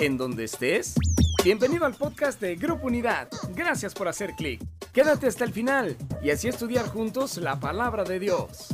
en donde estés. Bienvenido al podcast de Grupo Unidad. Gracias por hacer clic. Quédate hasta el final y así estudiar juntos la palabra de Dios.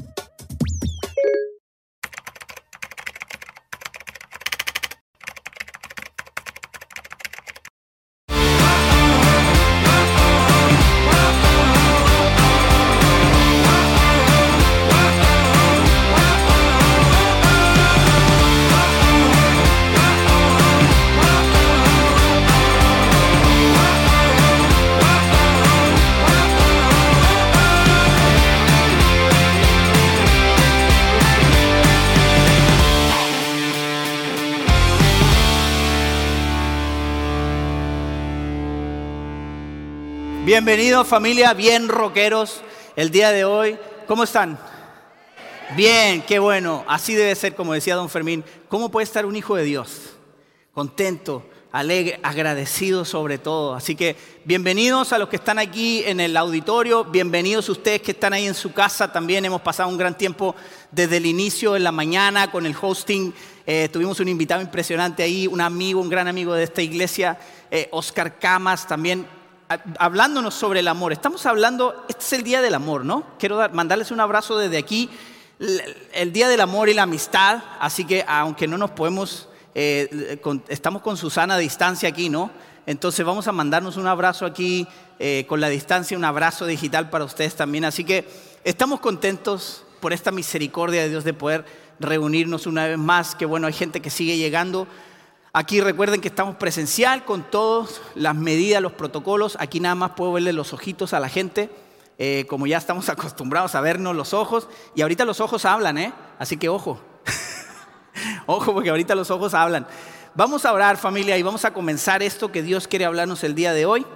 Bienvenidos familia, bien rockeros, el día de hoy. ¿Cómo están? Bien, qué bueno. Así debe ser, como decía don Fermín. ¿Cómo puede estar un hijo de Dios? Contento, alegre, agradecido sobre todo. Así que bienvenidos a los que están aquí en el auditorio, bienvenidos ustedes que están ahí en su casa. También hemos pasado un gran tiempo desde el inicio en la mañana con el hosting. Eh, tuvimos un invitado impresionante ahí, un amigo, un gran amigo de esta iglesia, eh, Oscar Camas, también hablándonos sobre el amor. Estamos hablando, este es el día del amor, ¿no? Quiero mandarles un abrazo desde aquí, el día del amor y la amistad, así que aunque no nos podemos, eh, estamos con Susana a distancia aquí, ¿no? Entonces vamos a mandarnos un abrazo aquí eh, con la distancia, un abrazo digital para ustedes también. Así que estamos contentos por esta misericordia de Dios de poder reunirnos una vez más. Que bueno, hay gente que sigue llegando. Aquí recuerden que estamos presencial con todas las medidas, los protocolos. Aquí nada más puedo verle los ojitos a la gente, eh, como ya estamos acostumbrados a vernos los ojos. Y ahorita los ojos hablan, ¿eh? Así que ojo. ojo, porque ahorita los ojos hablan. Vamos a orar familia y vamos a comenzar esto que Dios quiere hablarnos el día de hoy.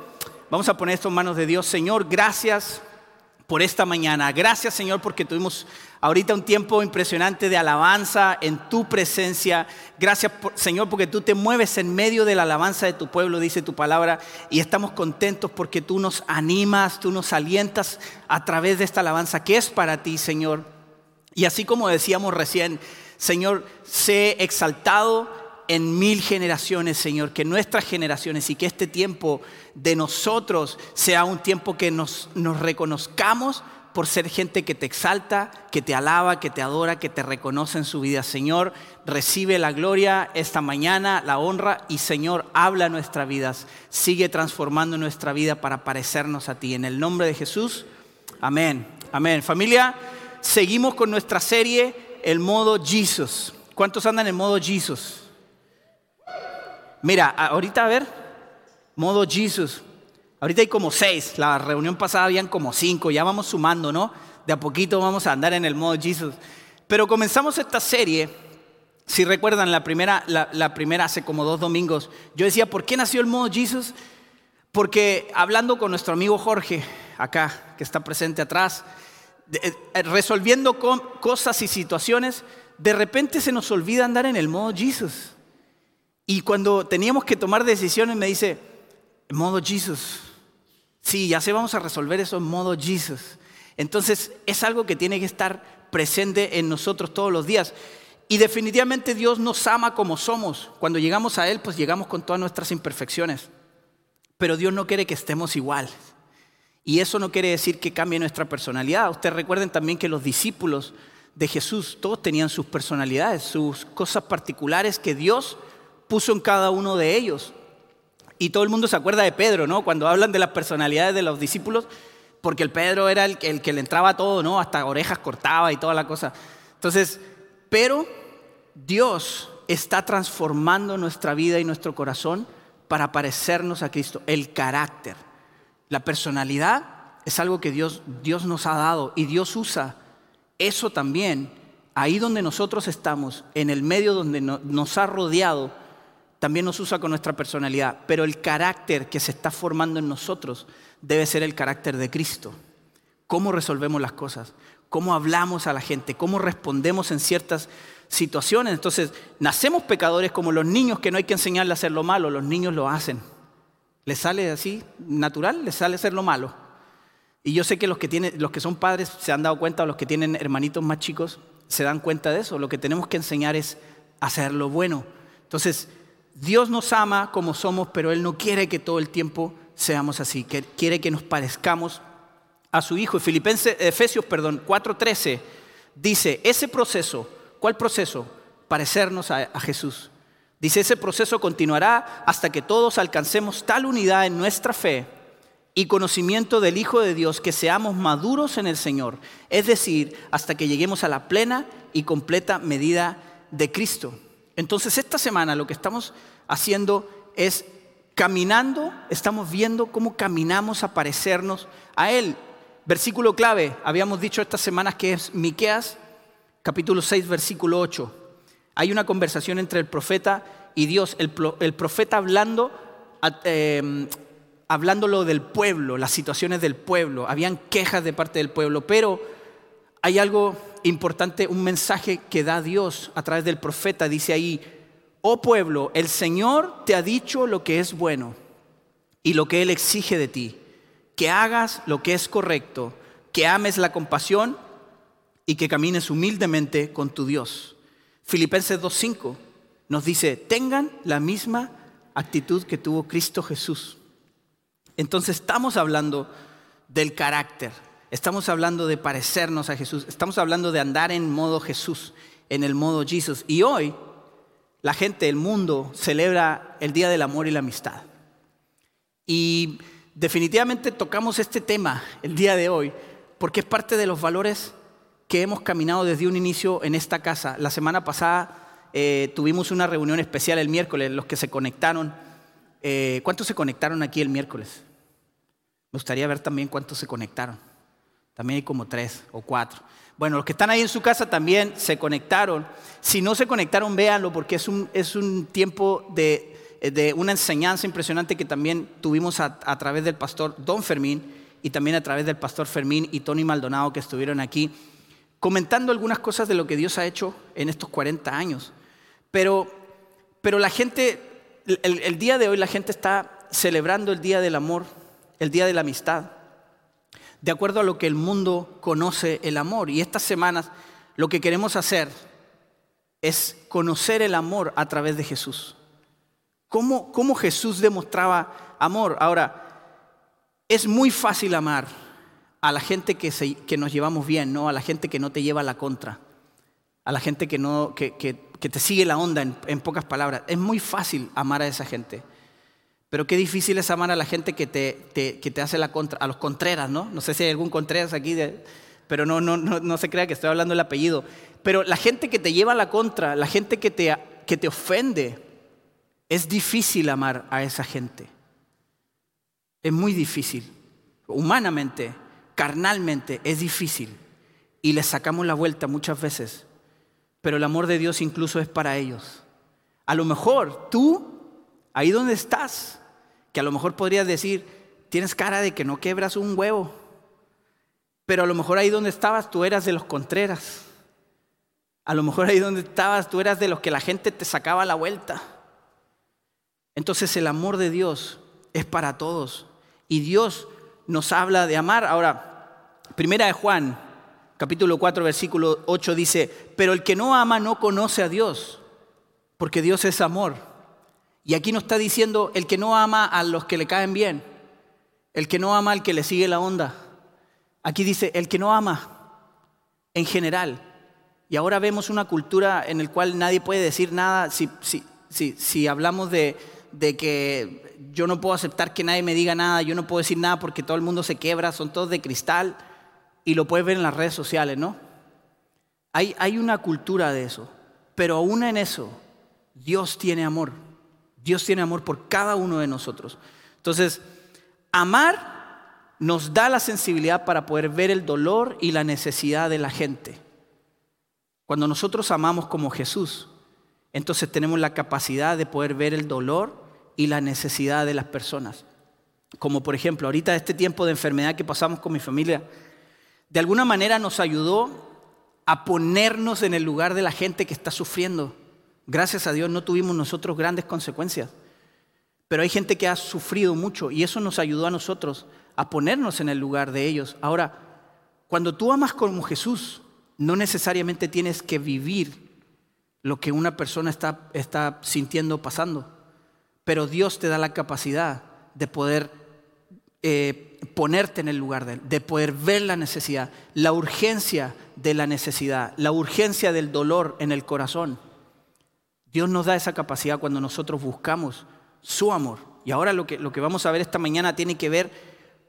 Vamos a poner esto en manos de Dios. Señor, gracias por esta mañana. Gracias Señor porque tuvimos ahorita un tiempo impresionante de alabanza en tu presencia. Gracias Señor porque tú te mueves en medio de la alabanza de tu pueblo, dice tu palabra, y estamos contentos porque tú nos animas, tú nos alientas a través de esta alabanza que es para ti Señor. Y así como decíamos recién, Señor, sé exaltado en mil generaciones, Señor, que nuestras generaciones y que este tiempo de nosotros sea un tiempo que nos, reconozcamos por ser gente que te exalta, que te alaba, que te adora, que te reconoce en su vida. Señor, recibe la gloria esta mañana, la honra y Señor, habla nuestras vidas, sigue transformando nuestra vida para parecernos a ti. En el nombre de Jesús, amén. Amén. Familia, seguimos con nuestra serie, el modo Jesus. ¿Cuántos andan en modo Jesus? Mira, ahorita a ver, modo Jesus. Ahorita hay como seis, la reunión pasada habían como cinco, ya vamos sumando, ¿no? De a poquito vamos a andar en el modo Jesus. Pero comenzamos esta serie, si recuerdan, la primera, la, primera hace como dos domingos, yo decía, ¿por qué nació el modo Jesus? Porque hablando con nuestro amigo Jorge, acá, que está presente atrás, eh, eh, resolviendo cosas y situaciones, de repente se nos olvida andar en el modo Jesus. Y cuando teníamos que tomar decisiones me dice, modo Jesus. Sí, ya sé, vamos a resolver eso en modo Jesus. Entonces es algo que tiene que estar presente en nosotros todos los días. Y definitivamente Dios nos ama como somos. Cuando llegamos a Él, pues llegamos con todas nuestras imperfecciones. Pero Dios no quiere que estemos igual. Y eso no quiere decir que cambie nuestra personalidad. Ustedes recuerden también que los discípulos de Jesús, todos tenían sus personalidades, sus cosas particulares que Dios puso en cada uno de ellos. Y todo el mundo se acuerda de Pedro, ¿no? Cuando hablan de las personalidades de los discípulos, porque el Pedro era el, que le entraba todo, ¿no? Hasta orejas cortaba y toda la cosa. Entonces, pero Dios está transformando nuestra vida y nuestro corazón para parecernos a Cristo. El carácter, la personalidad es algo que Dios, Dios nos ha dado y Dios usa eso también ahí donde nosotros estamos, en el medio donde nos ha rodeado también nos usa con nuestra personalidad, pero el carácter que se está formando en nosotros debe ser el carácter de Cristo. ¿Cómo resolvemos las cosas? ¿Cómo hablamos a la gente? ¿Cómo respondemos en ciertas situaciones? Entonces, nacemos pecadores como los niños que no hay que enseñarles a hacer lo malo, los niños lo hacen. Les sale así, natural, les sale hacer lo malo. Y yo sé que los que, tienen, los que son padres se han dado cuenta, o los que tienen hermanitos más chicos, se dan cuenta de eso. Lo que tenemos que enseñar es hacer lo bueno. Entonces, Dios nos ama como somos, pero Él no quiere que todo el tiempo seamos así, quiere que nos parezcamos a su Hijo. Filipenses, Efesios perdón, 4:13 dice, ese proceso, ¿cuál proceso? Parecernos a, a Jesús. Dice, ese proceso continuará hasta que todos alcancemos tal unidad en nuestra fe y conocimiento del Hijo de Dios que seamos maduros en el Señor, es decir, hasta que lleguemos a la plena y completa medida de Cristo. Entonces esta semana lo que estamos haciendo es caminando, estamos viendo cómo caminamos a parecernos a Él. Versículo clave, habíamos dicho estas semanas que es Miqueas, capítulo 6, versículo 8. Hay una conversación entre el profeta y Dios, el, profeta hablando, eh, hablándolo del pueblo, las situaciones del pueblo, habían quejas de parte del pueblo, pero hay algo importante, un mensaje que da Dios a través del profeta, dice ahí, oh pueblo, el Señor te ha dicho lo que es bueno y lo que Él exige de ti, que hagas lo que es correcto, que ames la compasión y que camines humildemente con tu Dios. Filipenses 2.5 nos dice, tengan la misma actitud que tuvo Cristo Jesús. Entonces estamos hablando del carácter, estamos hablando de parecernos a Jesús, estamos hablando de andar en modo Jesús, en el modo Jesús. Y hoy la gente, el mundo, celebra el Día del Amor y la Amistad. Y definitivamente tocamos este tema el día de hoy porque es parte de los valores que hemos caminado desde un inicio en esta casa. La semana pasada eh, tuvimos una reunión especial el miércoles, los que se conectaron. Eh, ¿Cuántos se conectaron aquí el miércoles? Me gustaría ver también cuántos se conectaron. También hay como tres o cuatro. Bueno, los que están ahí en su casa también se conectaron. Si no se conectaron, véanlo porque es un, es un tiempo de, de, una enseñanza impresionante que también tuvimos a, a, través del pastor Don Fermín y también a través del pastor Fermín y Tony Maldonado que estuvieron aquí comentando algunas cosas de lo que Dios ha hecho en estos 40 años. Pero, pero la gente, el, el día de hoy la gente está celebrando el Día del Amor, el Día de la Amistad de acuerdo a lo que el mundo conoce el amor. Y estas semanas lo que queremos hacer es conocer el amor a través de Jesús. ¿Cómo, cómo Jesús demostraba amor? Ahora, es muy fácil amar a la gente que, que, nos llevamos bien, ¿no? a la gente que no te lleva la contra, a la gente que, no, que, que te sigue la onda en, en pocas palabras. Es muy fácil amar a esa gente. Pero qué difícil es amar a la gente que te, que te hace la contra, a los Contreras, ¿no? No sé si hay algún Contreras aquí, pero no, no, no, no se crea que estoy hablando el apellido. Pero la gente que te lleva la contra, la gente que te, que te ofende, es difícil amar a esa gente. Es muy difícil. Humanamente, carnalmente, es difícil. Y les sacamos la vuelta muchas veces. Pero el amor de Dios incluso es para ellos. A lo mejor tú, ahí donde estás, que a lo mejor podrías decir, tienes cara de que no quebras un huevo, pero a lo mejor ahí donde estabas tú eras de los contreras. A lo mejor ahí donde estabas tú eras de los que la gente te sacaba la vuelta. Entonces el amor de Dios es para todos. Y Dios nos habla de amar. Ahora, primera de Juan, capítulo 4, versículo 8 dice, pero el que no ama no conoce a Dios, porque Dios es amor. Y aquí nos está diciendo el que no ama a los que le caen bien, el que no ama al que le sigue la onda. Aquí dice el que no ama en general. Y ahora vemos una cultura en la cual nadie puede decir nada si, si, si, si hablamos de, de que yo no puedo aceptar que nadie me diga nada, yo no puedo decir nada porque todo el mundo se quiebra, son todos de cristal y lo puedes ver en las redes sociales, ¿no? Hay, hay una cultura de eso, pero aún en eso Dios tiene amor. Dios tiene amor por cada uno de nosotros. Entonces, amar nos da la sensibilidad para poder ver el dolor y la necesidad de la gente. Cuando nosotros amamos como Jesús, entonces tenemos la capacidad de poder ver el dolor y la necesidad de las personas. Como por ejemplo, ahorita este tiempo de enfermedad que pasamos con mi familia, de alguna manera nos ayudó a ponernos en el lugar de la gente que está sufriendo. Gracias a Dios no tuvimos nosotros grandes consecuencias. Pero hay gente que ha sufrido mucho y eso nos ayudó a nosotros a ponernos en el lugar de ellos. Ahora, cuando tú amas como Jesús, no necesariamente tienes que vivir lo que una persona está, está sintiendo pasando. pero Dios te da la capacidad de poder eh, ponerte en el lugar de Él, de poder ver la necesidad, la urgencia de la necesidad, la urgencia del dolor en el corazón. Dios nos da esa capacidad cuando nosotros buscamos su amor. Y ahora lo que, lo que vamos a ver esta mañana tiene que ver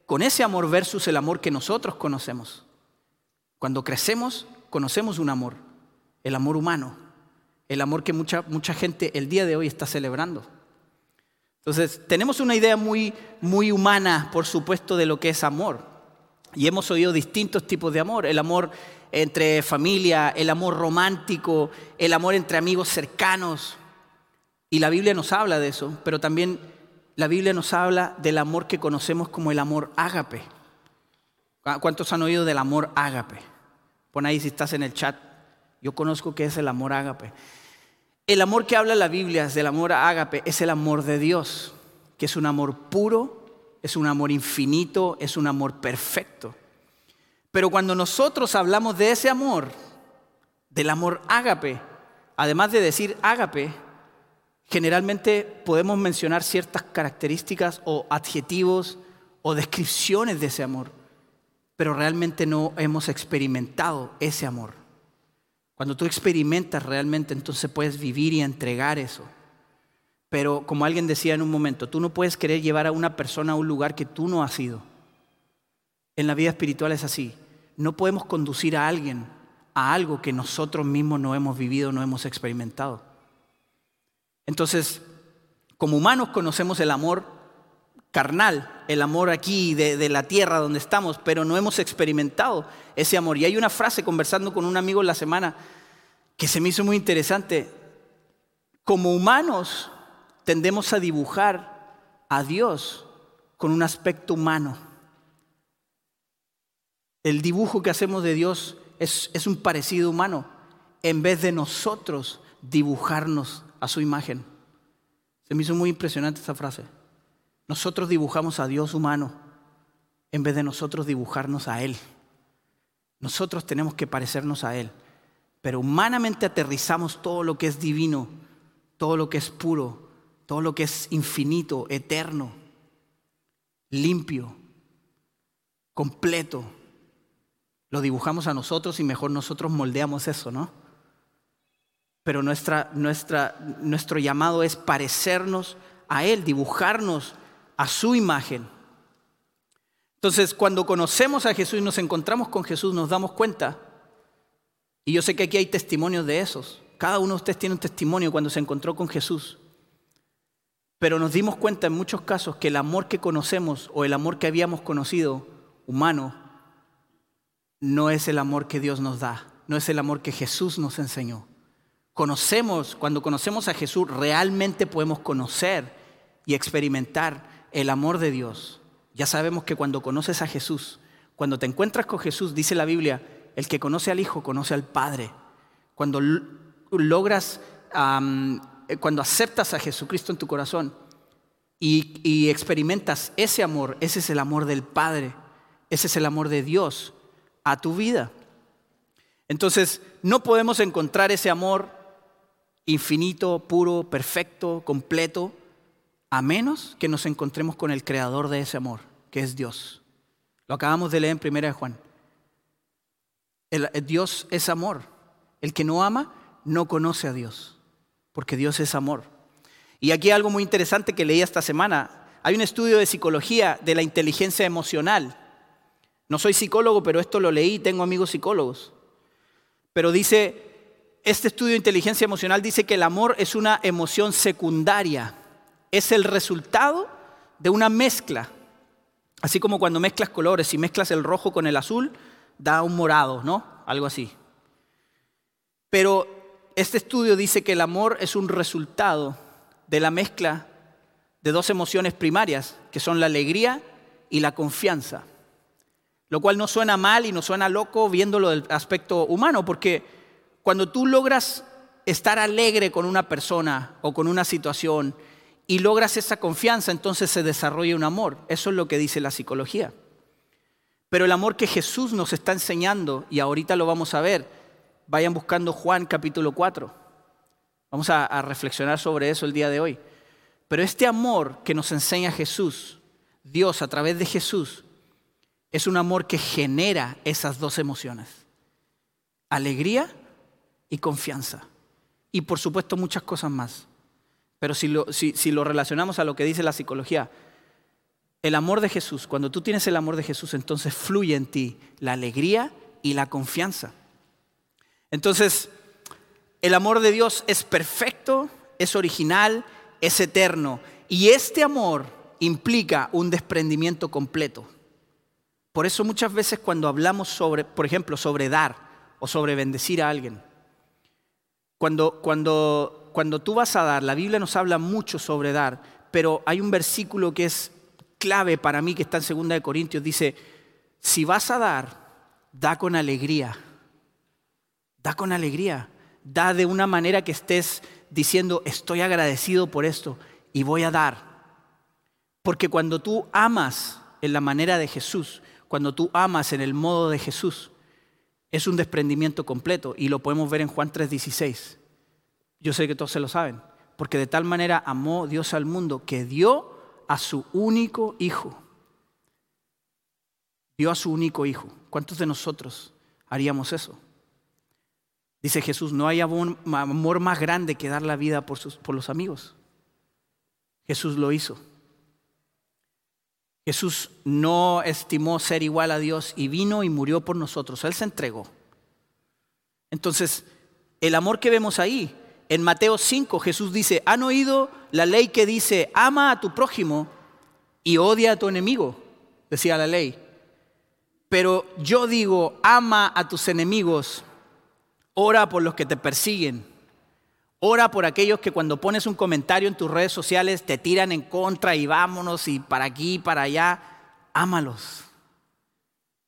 con ese amor versus el amor que nosotros conocemos. Cuando crecemos, conocemos un amor, el amor humano, el amor que mucha, mucha gente el día de hoy está celebrando. Entonces, tenemos una idea muy, muy humana, por supuesto, de lo que es amor. Y hemos oído distintos tipos de amor. El amor entre familia, el amor romántico, el amor entre amigos cercanos. Y la Biblia nos habla de eso, pero también la Biblia nos habla del amor que conocemos como el amor ágape. ¿Cuántos han oído del amor ágape? Pon ahí si estás en el chat. Yo conozco que es el amor ágape. El amor que habla la Biblia del amor ágape es el amor de Dios, que es un amor puro, es un amor infinito, es un amor perfecto. Pero cuando nosotros hablamos de ese amor, del amor ágape, además de decir ágape, generalmente podemos mencionar ciertas características o adjetivos o descripciones de ese amor, pero realmente no hemos experimentado ese amor. Cuando tú experimentas realmente, entonces puedes vivir y entregar eso. Pero como alguien decía en un momento, tú no puedes querer llevar a una persona a un lugar que tú no has ido. En la vida espiritual es así. No podemos conducir a alguien a algo que nosotros mismos no hemos vivido, no hemos experimentado. Entonces, como humanos conocemos el amor carnal, el amor aquí de, la tierra donde estamos, pero no hemos experimentado ese amor. Y hay una frase conversando con un amigo en la semana que se me hizo muy interesante. Como humanos tendemos a dibujar a Dios con un aspecto humano. El dibujo que hacemos de Dios es, un parecido humano, en vez de nosotros dibujarnos a su imagen. Se me hizo muy impresionante esa frase. Nosotros dibujamos a Dios humano en vez de nosotros dibujarnos a Él. Nosotros tenemos que parecernos a Él, pero humanamente aterrizamos todo lo que es divino, todo lo que es puro, todo lo que es infinito, eterno, limpio, completo. Lo dibujamos a nosotros y mejor nosotros moldeamos eso, ¿no? Pero nuestra, nuestra, nuestro llamado es parecernos a Él, dibujarnos a su imagen. Entonces, cuando conocemos a Jesús y nos encontramos con Jesús, nos damos cuenta, y yo sé que aquí hay testimonios de esos, cada uno de ustedes tiene un testimonio cuando se encontró con Jesús, pero nos dimos cuenta en muchos casos que el amor que conocemos o el amor que habíamos conocido humano no es el amor que Dios nos da, no es el amor que Jesús nos enseñó. Conocemos, cuando conocemos a Jesús, realmente podemos conocer y experimentar el amor de Dios. Ya sabemos que cuando conoces a Jesús, cuando te encuentras con Jesús, dice la Biblia, el que conoce al Hijo conoce al Padre. Cuando logras, eh, cuando aceptas a Jesucristo en tu corazón y, y experimentas ese amor, ese es el amor del Padre, ese es el amor de Dios a tu vida. Entonces, no podemos encontrar ese amor infinito, puro, perfecto, completo, a menos que nos encontremos con el creador de ese amor, que es Dios. Lo acabamos de leer en 1 Juan. El, Dios es amor. El que no ama no conoce a Dios, porque Dios es amor. Y aquí algo muy interesante que leí esta semana. Hay un estudio de psicología de la inteligencia emocional. No soy psicólogo, pero esto lo leí, tengo amigos psicólogos. Pero dice, este estudio de inteligencia emocional dice que el amor es una emoción secundaria es el resultado de una mezcla. Así como cuando mezclas colores, y mezclas el rojo con el azul, da un morado, ¿no? Algo así. Pero este estudio dice que el amor es un resultado de la mezcla de dos emociones primarias, que son la alegría y la confianza. Lo cual no suena mal y no suena loco viéndolo del aspecto humano, porque cuando tú logras estar alegre con una persona o con una situación y logras esa confianza, entonces se desarrolla un amor. Eso es lo que dice la psicología. Pero el amor que Jesús nos está enseñando, y ahorita lo vamos a ver, vayan buscando Juan capítulo 4. Vamos a, reflexionar sobre eso el día de hoy. Pero este amor que nos enseña Jesús, Dios a través de Jesús, es un amor que genera esas dos emociones. Alegría y confianza. Y por supuesto muchas cosas más. Pero si lo, relacionamos a lo que dice la psicología, el amor de Jesús, cuando tú tienes el amor de Jesús, entonces fluye en ti la alegría y la confianza. Entonces, el amor de Dios es perfecto, es original, es eterno. Y este amor implica un desprendimiento completo. Por eso muchas veces cuando hablamos sobre, por ejemplo, sobre dar o sobre bendecir a alguien, cuando, cuando cuando tú vas a dar, la Biblia nos habla mucho sobre dar, pero hay un versículo que es clave para mí que está en 2 Corintios, dice, si vas a dar, da con alegría, da con alegría, da de una manera que estés diciendo, estoy agradecido por esto y voy a dar. Porque cuando tú amas en la manera de Jesús, cuando tú amas en el modo de Jesús, es un desprendimiento completo y lo podemos ver en Juan 3:16. Yo sé que todos se lo saben, porque de tal manera amó Dios al mundo que dio a su único hijo. Dio a su único hijo. ¿Cuántos de nosotros haríamos eso? Dice Jesús, no hay amor más grande que dar la vida por, por los amigos. Jesús lo hizo. Jesús no estimó ser igual a Dios y vino y murió por nosotros. Él se entregó. Entonces, el amor que vemos ahí en Mateo 5 Jesús dice, ¿han oído la ley que dice, ama a tu prójimo y odia a tu enemigo? Decía la ley. Pero yo digo, ama a tus enemigos, ora por los que te persiguen, ora por aquellos que cuando pones un comentario en tus redes sociales te tiran en contra y vámonos y para aquí y para allá, ámalos.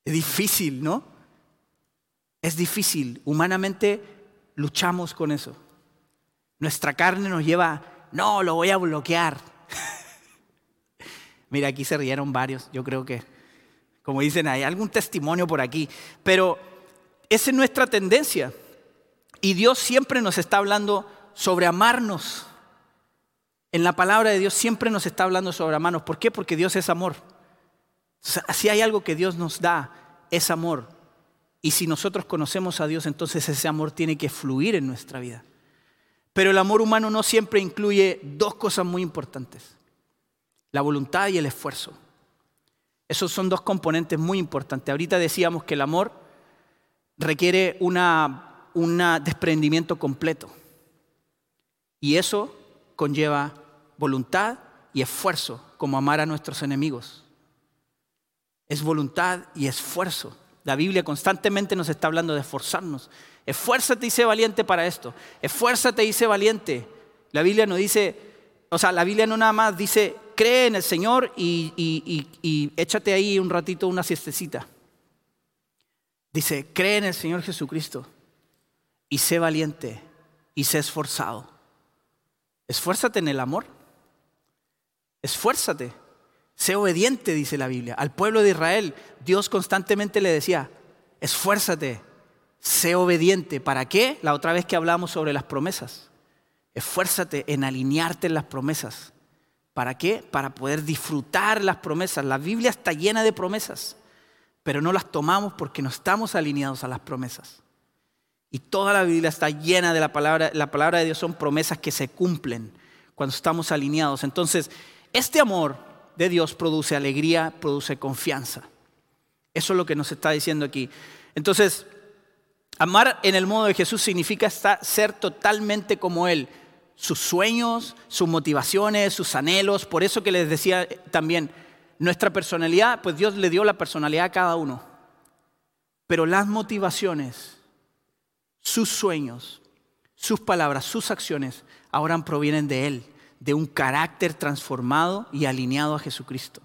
Es difícil, ¿no? Es difícil. Humanamente luchamos con eso. Nuestra carne nos lleva, no, lo voy a bloquear. Mira, aquí se rieron varios, yo creo que, como dicen, hay algún testimonio por aquí, pero esa es nuestra tendencia. Y Dios siempre nos está hablando sobre amarnos. En la palabra de Dios siempre nos está hablando sobre amarnos. ¿Por qué? Porque Dios es amor. Si hay algo que Dios nos da, es amor. Y si nosotros conocemos a Dios, entonces ese amor tiene que fluir en nuestra vida. Pero el amor humano no siempre incluye dos cosas muy importantes, la voluntad y el esfuerzo. Esos son dos componentes muy importantes. Ahorita decíamos que el amor requiere un desprendimiento completo. Y eso conlleva voluntad y esfuerzo, como amar a nuestros enemigos. Es voluntad y esfuerzo. La Biblia constantemente nos está hablando de esforzarnos. Esfuérzate y sé valiente para esto. Esfuérzate y sé valiente. La Biblia no dice, o sea, la Biblia no nada más dice, cree en el Señor y, y échate ahí un ratito una siestecita. Dice, cree en el Señor Jesucristo y sé valiente y sé esforzado. Esfuérzate en el amor. Esfuérzate. Sé obediente, dice la Biblia. Al pueblo de Israel, Dios constantemente le decía, esfuérzate, sé obediente. ¿Para qué? La otra vez que hablamos sobre las promesas. Esfuérzate en alinearte en las promesas. ¿Para qué? Para poder disfrutar las promesas. La Biblia está llena de promesas, pero no las tomamos porque no estamos alineados a las promesas. Y toda la Biblia está llena de la palabra, la palabra de Dios son promesas que se cumplen cuando estamos alineados. Entonces, este amor de Dios produce alegría, produce confianza. Eso es lo que nos está diciendo aquí. Entonces, amar en el modo de Jesús significa ser totalmente como Él. Sus sueños, sus motivaciones, sus anhelos. Por eso que les decía también, nuestra personalidad, pues Dios le dio la personalidad a cada uno. Pero las motivaciones, sus sueños, sus palabras, sus acciones, ahora provienen de Él de un carácter transformado y alineado a Jesucristo.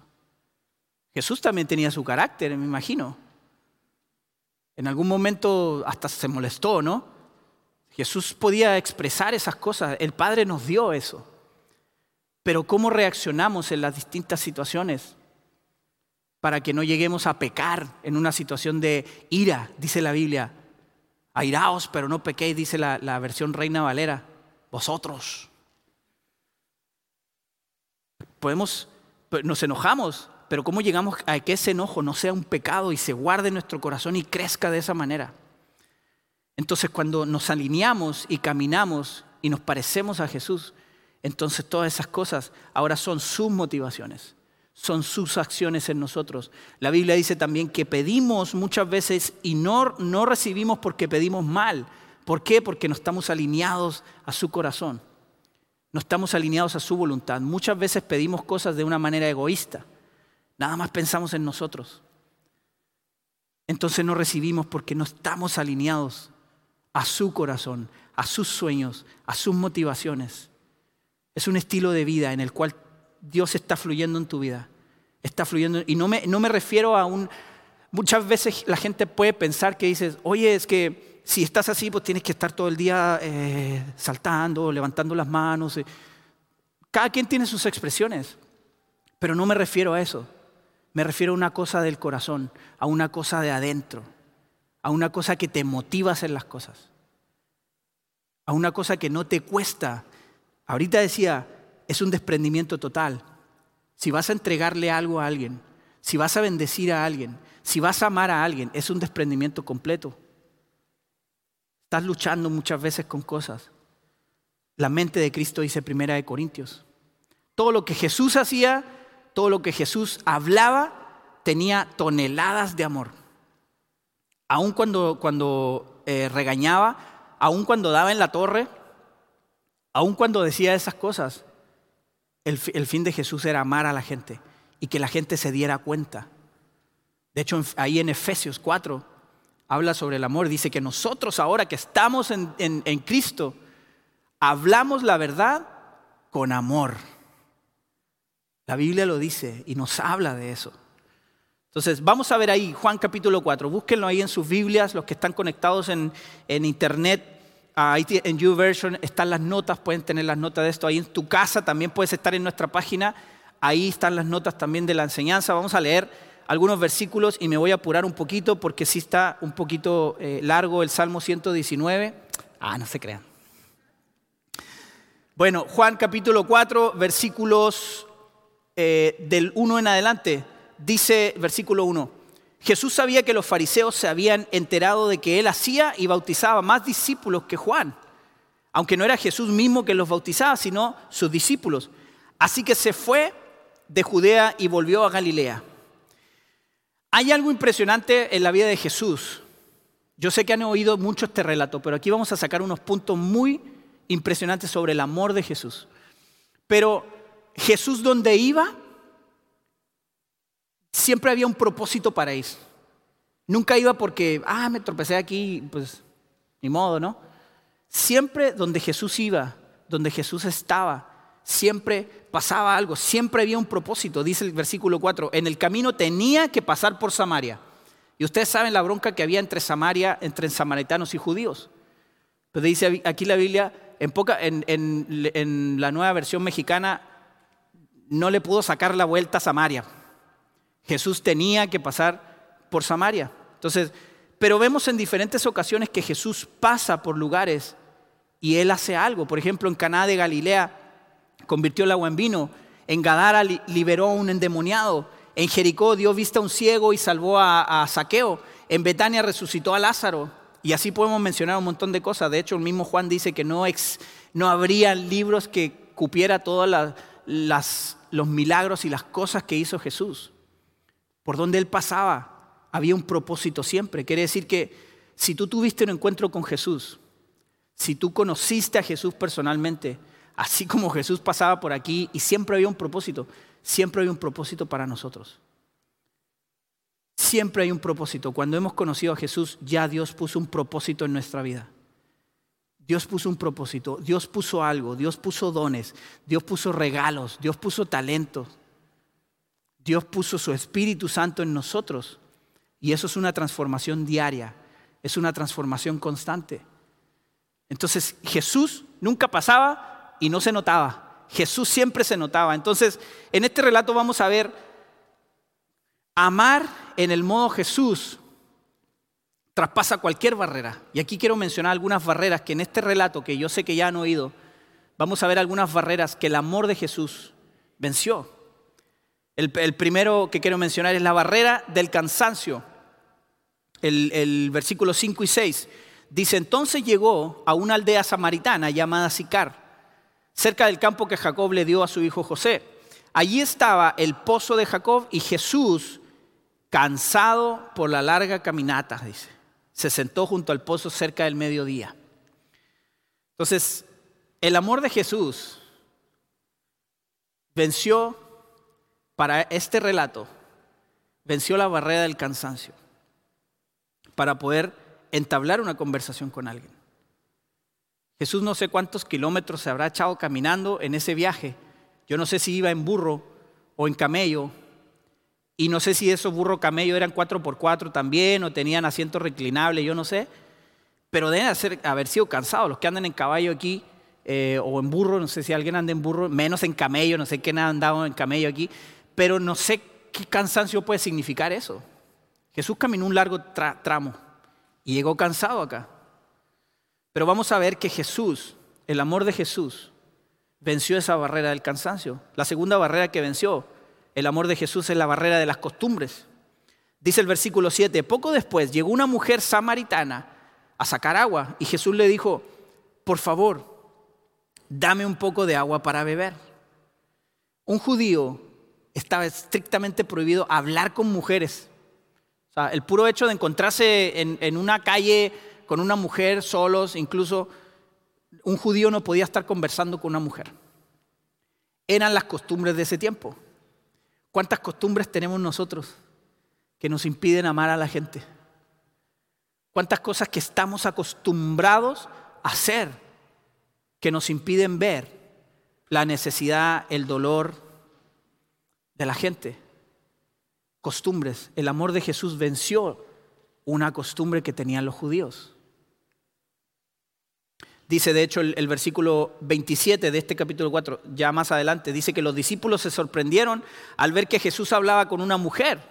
Jesús también tenía su carácter, me imagino. En algún momento hasta se molestó, ¿no? Jesús podía expresar esas cosas, el Padre nos dio eso. Pero ¿cómo reaccionamos en las distintas situaciones? Para que no lleguemos a pecar en una situación de ira, dice la Biblia. Airaos, pero no pequéis, dice la, la versión Reina Valera. Vosotros. podemos, pues, nos enojamos, pero ¿cómo llegamos a que ese enojo no sea un pecado y se guarde en nuestro corazón y crezca de esa manera? Entonces cuando nos alineamos y caminamos y nos parecemos a Jesús, entonces todas esas cosas ahora son sus motivaciones, son sus acciones en nosotros. La Biblia dice también que pedimos muchas veces y no, no recibimos porque pedimos mal. ¿Por qué? Porque no estamos alineados a su corazón, no estamos alineados a su voluntad. Muchas veces pedimos cosas de una manera egoísta, nada más pensamos en nosotros. Entonces no recibimos porque no estamos alineados a su corazón, a sus sueños, a sus motivaciones. Es un estilo de vida en el cual Dios está fluyendo en tu vida. Está fluyendo. Y no me, no me refiero a un... Muchas veces la gente puede pensar que dices, oye, es que si estás así, pues tienes que estar todo el día eh, saltando, levantando las manos. Eh. Cada quien tiene sus expresiones, pero no me refiero a eso. Me refiero a una cosa del corazón, a una cosa de adentro, a una cosa que te motiva a hacer las cosas, a una cosa que no te cuesta. Ahorita decía, es un desprendimiento total. Si vas a entregarle algo a alguien, si vas a bendecir a alguien, si vas a amar a alguien, es un desprendimiento completo. Estás luchando muchas veces con cosas. La mente de Cristo dice Primera de Corintios. Todo lo que Jesús hacía, todo lo que Jesús hablaba, tenía toneladas de amor. Aun cuando, cuando eh, regañaba, aun cuando daba en la torre, aun cuando decía esas cosas, el, fin de Jesús era amar a la gente y que la gente se diera cuenta. De hecho, ahí en Efesios 4 habla sobre el amor. Dice que nosotros ahora que estamos en, Cristo, hablamos la verdad con amor. La Biblia lo dice y nos habla de eso. Entonces, vamos a ver ahí Juan capítulo 4. Búsquenlo ahí en sus Biblias, los que están conectados en internet. Ahí en YouVersion están las notas, pueden tener las notas de esto. Ahí en tu casa también puedes estar en nuestra página. Ahí están las notas también de la enseñanza. Vamos a leer algunos versículos y me voy a apurar un poquito porque sí está un poquito eh, largo el Salmo 119. Ah, no se crean. Bueno, Juan capítulo 4, versículos eh, del 1 en adelante. Dice versículo 1. Jesús sabía que los fariseos se habían enterado de que él hacía y bautizaba más discípulos que Juan, aunque no era Jesús mismo que los bautizaba, sino sus discípulos. Así que se fue de Judea y volvió a Galilea. Hay algo impresionante en la vida de Jesús. Yo sé que han oído mucho este relato, pero aquí vamos a sacar unos puntos muy impresionantes sobre el amor de Jesús. Pero Jesús donde iba, siempre había un propósito para ir. Nunca iba porque, ah, me tropecé aquí, pues ni modo, ¿no? Siempre donde Jesús iba, donde Jesús estaba, siempre pasaba algo, siempre había un propósito, dice el versículo 4. En el camino tenía que pasar por Samaria. Y ustedes saben la bronca que había entre Samaria, entre samaritanos y judíos. Pero dice aquí la Biblia, en, poca, en, en la nueva versión mexicana, no le pudo sacar la vuelta a Samaria. Jesús tenía que pasar por Samaria. Entonces, pero vemos en diferentes ocasiones que Jesús pasa por lugares y él hace algo. Por ejemplo, en Caná de Galilea convirtió el agua en vino. En Gadara liberó a un endemoniado. En Jericó dio vista a un ciego y salvó a, Saqueo. En Betania resucitó a Lázaro. Y así podemos mencionar un montón de cosas. De hecho, el mismo Juan dice que no, no habría libros que cupiera todos los milagros y las cosas que hizo Jesús por donde él pasaba, había un propósito siempre. Quiere decir que si tú tuviste un encuentro con Jesús, si tú conociste a Jesús personalmente, así como Jesús pasaba por aquí y siempre había un propósito, siempre había un propósito para nosotros. Siempre hay un propósito. Cuando hemos conocido a Jesús, ya Dios puso un propósito en nuestra vida. Dios puso un propósito, Dios puso algo, Dios puso dones, Dios puso regalos, Dios puso talentos. Dios puso su Espíritu Santo en nosotros y eso es una transformación diaria, es una transformación constante. Entonces Jesús nunca pasaba y no se notaba, Jesús siempre se notaba. Entonces en este relato vamos a ver amar en el modo Jesús traspasa cualquier barrera. Y aquí quiero mencionar algunas barreras que en este relato, que yo sé que ya han oído, vamos a ver algunas barreras que el amor de Jesús venció. El, primero que quiero mencionar es la barrera del cansancio. El, el versículo 5 y 6 dice, entonces llegó a una aldea samaritana llamada Sicar, cerca del campo que Jacob le dio a su hijo José. Allí estaba el pozo de Jacob y Jesús, cansado por la larga caminata, dice, se sentó junto al pozo cerca del mediodía. Entonces, el amor de Jesús venció para este relato, venció la barrera del cansancio para poder entablar una conversación con alguien. Jesús no sé cuántos kilómetros se habrá echado caminando en ese viaje. Yo no sé si iba en burro o en camello. Y no sé si esos burro camello eran 4x4 también o tenían asiento reclinable, yo no sé. Pero deben haber sido cansados. Los que andan en caballo aquí eh, o en burro, no sé si alguien anda en burro, menos en camello, no sé quién ha andado en camello aquí, pero no sé qué cansancio puede significar eso. Jesús caminó un largo tramo y llegó cansado acá. Pero vamos a ver que Jesús, el amor de Jesús, venció esa barrera del cansancio. La segunda barrera que venció el amor de Jesús es la barrera de las costumbres. Dice el versículo 7, poco después llegó una mujer samaritana a sacar agua y Jesús le dijo, por favor, dame un poco de agua para beber. Un judío estaba estrictamente prohibido hablar con mujeres. O sea, el puro hecho de encontrarse en, una calle con una mujer solos, incluso un judío no podía estar conversando con una mujer. Eran las costumbres de ese tiempo. ¿Cuántas costumbres tenemos nosotros que nos impiden amar a la gente? ¿Cuántas cosas que estamos acostumbrados a hacer que nos impiden ver la necesidad, el dolor de la gente. Costumbres. El amor de Jesús venció una costumbre que tenían los judíos. Dice de hecho el, versículo 27 de este capítulo 4, ya más adelante, dice que los discípulos se sorprendieron al ver que Jesús hablaba con una mujer,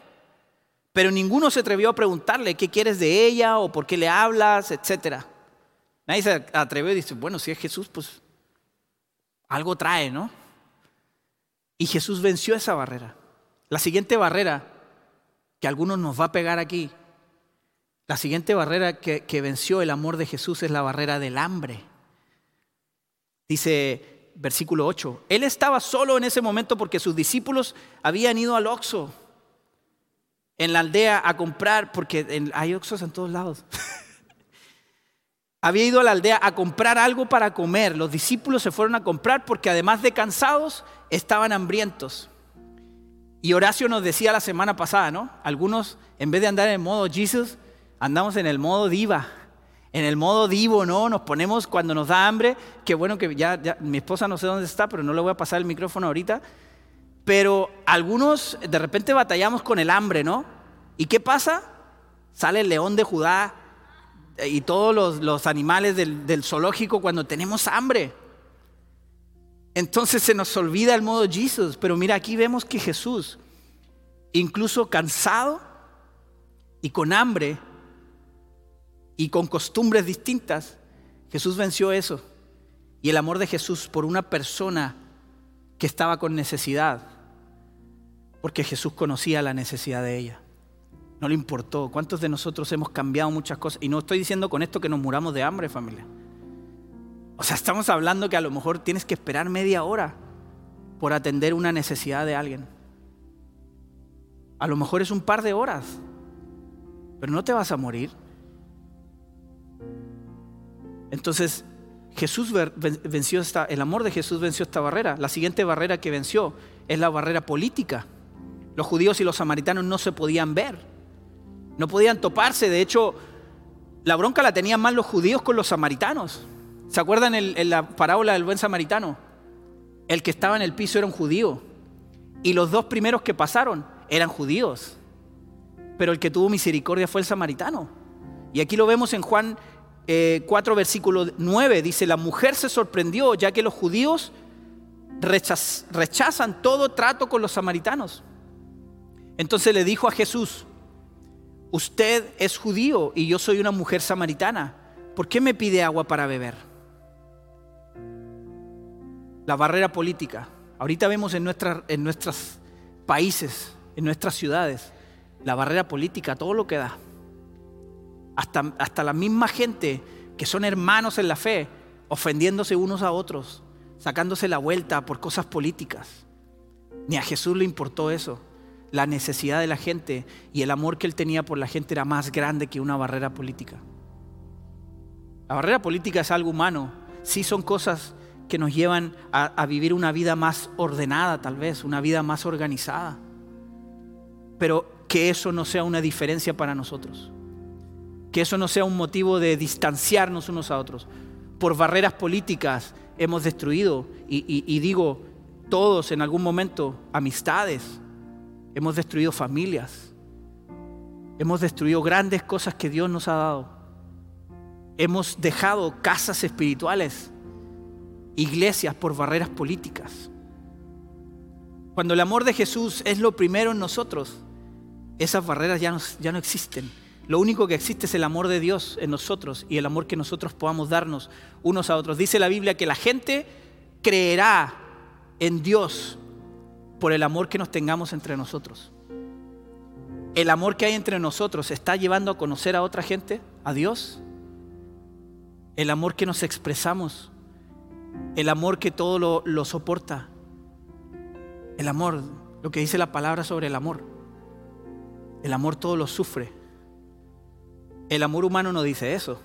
pero ninguno se atrevió a preguntarle qué quieres de ella o por qué le hablas, etcétera. Nadie se atrevió y dice, bueno, si es Jesús, pues algo trae, ¿no? Y Jesús venció esa barrera. La siguiente barrera que algunos nos va a pegar aquí, la siguiente barrera que, que venció el amor de Jesús es la barrera del hambre. Dice versículo 8, Él estaba solo en ese momento porque sus discípulos habían ido al Oxo en la aldea a comprar, porque hay Oxos en todos lados. había ido a la aldea a comprar algo para comer. Los discípulos se fueron a comprar porque además de cansados, estaban hambrientos. Y Horacio nos decía la semana pasada, ¿no? Algunos, en vez de andar en el modo Jesus, andamos en el modo diva. En el modo divo, ¿no? Nos ponemos cuando nos da hambre. Qué bueno que ya, ya mi esposa no sé dónde está, pero no le voy a pasar el micrófono ahorita. Pero algunos de repente batallamos con el hambre, ¿no? ¿Y qué pasa? Sale el león de Judá y todos los, animales del, zoológico cuando tenemos hambre. Entonces se nos olvida el modo Jesús. Pero mira, aquí vemos que Jesús, incluso cansado y con hambre y con costumbres distintas, Jesús venció eso. Y el amor de Jesús por una persona que estaba con necesidad, porque Jesús conocía la necesidad de ella. No le importó. ¿Cuántos de nosotros hemos cambiado muchas cosas? Y no estoy diciendo con esto que nos muramos de hambre, familia. O sea, estamos hablando que a lo mejor tienes que esperar media hora por atender una necesidad de alguien. A lo mejor es un par de horas, pero no te vas a morir. Entonces, Jesús venció esta, el amor de Jesús venció esta barrera. La siguiente barrera que venció es la barrera política. Los judíos y los samaritanos no se podían ver. No podían toparse. De hecho, la bronca la tenían más los judíos con los samaritanos. ¿Se acuerdan en, la parábola del buen samaritano? El que estaba en el piso era un judío. Y los dos primeros que pasaron eran judíos. Pero el que tuvo misericordia fue el samaritano. Y aquí lo vemos en Juan 4, eh, versículo 9. Dice, la mujer se sorprendió ya que los judíos rechazan todo trato con los samaritanos. Entonces le dijo a Jesús, usted es judío y yo soy una mujer samaritana. ¿Por qué me pide agua para beber? La barrera política. Ahorita vemos en, en nuestros países, en nuestras ciudades, la barrera política, todo lo que da. Hasta, hasta la misma gente que son hermanos en la fe, ofendiéndose unos a otros, sacándose la vuelta por cosas políticas. Ni a Jesús le importó eso. La necesidad de la gente y el amor que él tenía por la gente era más grande que una barrera política. La barrera política es algo humano. Sí son cosas que nos llevan a, vivir una vida más ordenada, tal vez, una vida más organizada. Pero que eso no sea una diferencia para nosotros. Que eso no sea un motivo de distanciarnos unos a otros. Por barreras políticas hemos destruido, y, digo todos en algún momento, amistades, hemos destruido familias, hemos destruido grandes cosas que Dios nos ha dado, hemos dejado casas espirituales, iglesias por barreras políticas. Cuando el amor de Jesús es lo primero en nosotros, esas barreras ya no existen. Lo único que existe es el amor de Dios en nosotros y el amor que nosotros podamos darnos unos a otros. Dice la Biblia que la gente creerá en Dios por el amor que nos tengamos entre nosotros. El amor que hay entre nosotros está llevando a conocer a otra gente, a Dios. El amor que nos expresamos, el amor que todo lo, soporta. El amor, lo que dice la palabra sobre el amor. El amor todo lo sufre. El amor humano no dice eso.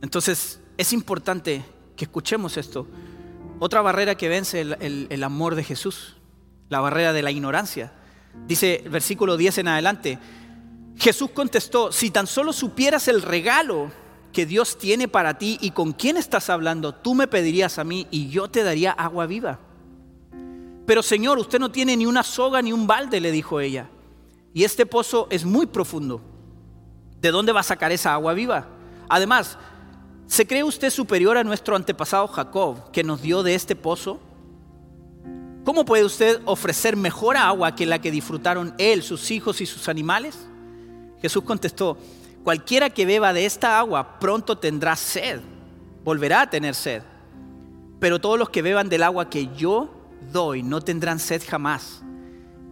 Entonces es importante que escuchemos esto. Otra barrera que vence el, amor de Jesús, la barrera de la ignorancia. Dice el versículo 10 en adelante, Jesús contestó, si tan solo supieras el regalo que Dios tiene para ti y con quién estás hablando, tú me pedirías a mí y yo te daría agua viva. Pero Señor, usted no tiene ni una soga ni un balde, le dijo ella. Y este pozo es muy profundo. ¿De dónde va a sacar esa agua viva? Además, ¿se cree usted superior a nuestro antepasado Jacob, que nos dio de este pozo? ¿Cómo puede usted ofrecer mejor agua que la que disfrutaron él, sus hijos y sus animales? Jesús contestó, cualquiera que beba de esta agua pronto tendrá sed, volverá a tener sed. Pero todos los que beban del agua que yo doy no tendrán sed jamás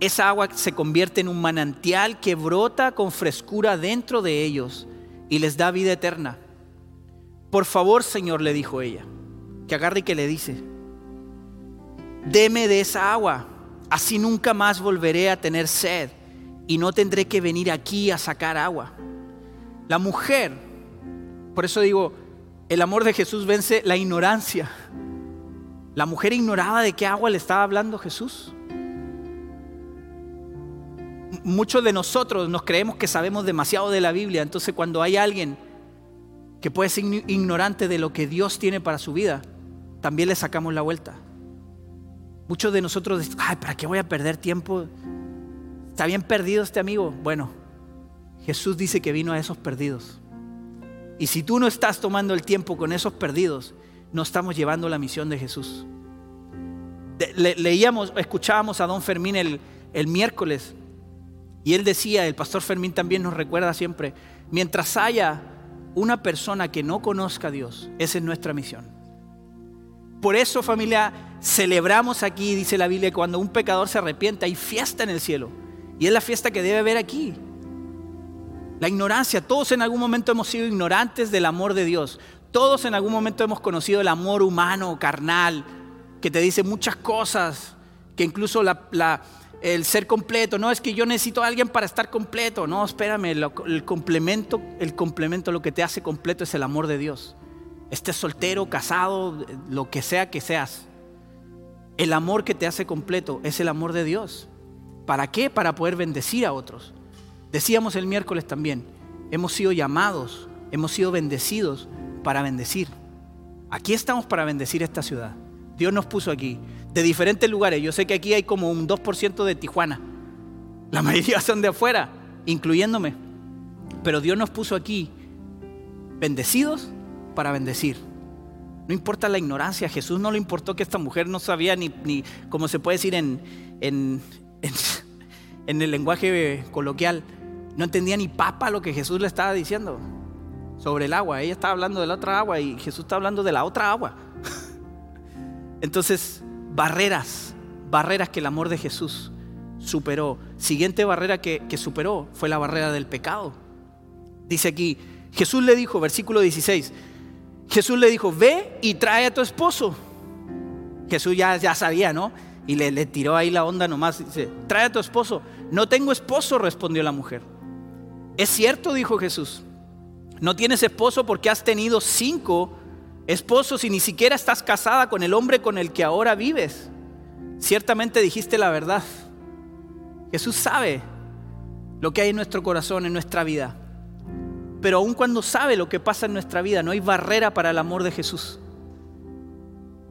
esa agua se convierte en un manantial que brota con frescura dentro de ellos y les da vida eterna. Por favor, Señor, le dijo ella, que agarre y que le dice, deme de esa agua, así nunca más volveré a tener sed y no tendré que venir aquí a sacar agua. La mujer, por eso digo, el amor de Jesús vence la ignorancia. La mujer ignoraba de qué agua le estaba hablando Jesús muchos de nosotros nos creemos que sabemos demasiado de la Biblia, entonces cuando hay alguien que puede ser ignorante de lo que Dios tiene para su vida, también le sacamos la vuelta. Muchos de nosotros dicen, ay, ¿para qué voy a perder tiempo? ¿Está bien perdido este amigo? Bueno, Jesús dice que vino a esos perdidos. Y si tú no estás tomando el tiempo con esos perdidos, no estamos llevando la misión de Jesús. leíamos, escuchábamos a don Fermín el, el miércoles y él decía, el pastor Fermín también nos recuerda siempre, mientras haya una persona que no conozca a Dios, esa es nuestra misión. Por eso familia, celebramos aquí, dice la Biblia, cuando un pecador se arrepiente, hay fiesta en el cielo. Y es la fiesta que debe haber aquí. La ignorancia, todos en algún momento hemos sido ignorantes del amor de Dios. Todos en algún momento hemos conocido el amor humano, carnal, que te dice muchas cosas, que incluso la, la el ser completo. No es que yo necesito a alguien para estar completo. No, espérame, el complemento, el complemento, lo que te hace completo es el amor de Dios. Estés soltero, casado, lo que sea que seas. El amor que te hace completo es el amor de Dios. ¿Para qué? Para poder bendecir a otros. Decíamos el miércoles también, hemos sido llamados, hemos sido bendecidos para bendecir. Aquí estamos para bendecir esta ciudad. Dios nos puso aquí de diferentes lugares. Yo sé que aquí hay como un 2% de Tijuana. La mayoría son de afuera, incluyéndome. Pero Dios nos puso aquí bendecidos para bendecir. No importa la ignorancia, Jesús no le importó que esta mujer no sabía ni, ni como se puede decir en, en, en el lenguaje coloquial, no entendía ni papa lo que Jesús le estaba diciendo sobre el agua. Ella estaba hablando de la otra agua y Jesús está hablando de la otra agua. Entonces, barreras, barreras que el amor de Jesús superó. Siguiente barrera que, que superó fue la barrera del pecado. Dice aquí, Jesús le dijo, versículo 16, Jesús le dijo, ve y trae a tu esposo. Jesús ya, ya sabía, ¿no? Y le, le tiró ahí la onda nomás. Dice, trae a tu esposo. No tengo esposo, respondió la mujer. Es cierto, dijo Jesús. No tienes esposo porque has tenido cinco esposos y ni siquiera estás casada con el hombre con el que ahora vives. Ciertamente dijiste la verdad. Jesús sabe lo que hay en nuestro corazón, en nuestra vida. Pero aun cuando sabe lo que pasa en nuestra vida, no hay barrera para el amor de Jesús.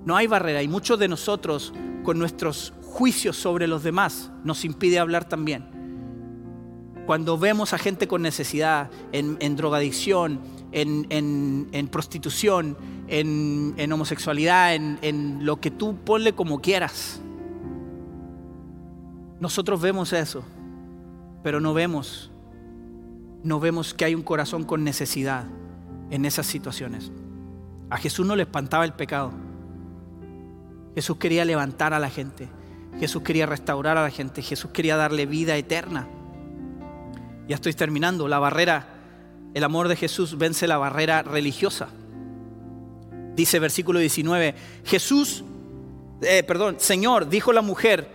No hay barrera y muchos de nosotros con nuestros juicios sobre los demás nos impide hablar también. Cuando vemos a gente con necesidad, en, drogadicción, en, prostitución, en, homosexualidad, en, lo que tú ponle como quieras, nosotros vemos eso, pero no vemos, no vemos que hay un corazón con necesidad en esas situaciones. A Jesús no le espantaba el pecado. Jesús quería levantar a la gente. Jesús quería restaurar a la gente. Jesús quería darle vida eterna. Ya estoy terminando. La barrera, el amor de Jesús vence la barrera religiosa. Dice versículo 19, Jesús, eh, perdón, Señor, dijo la mujer,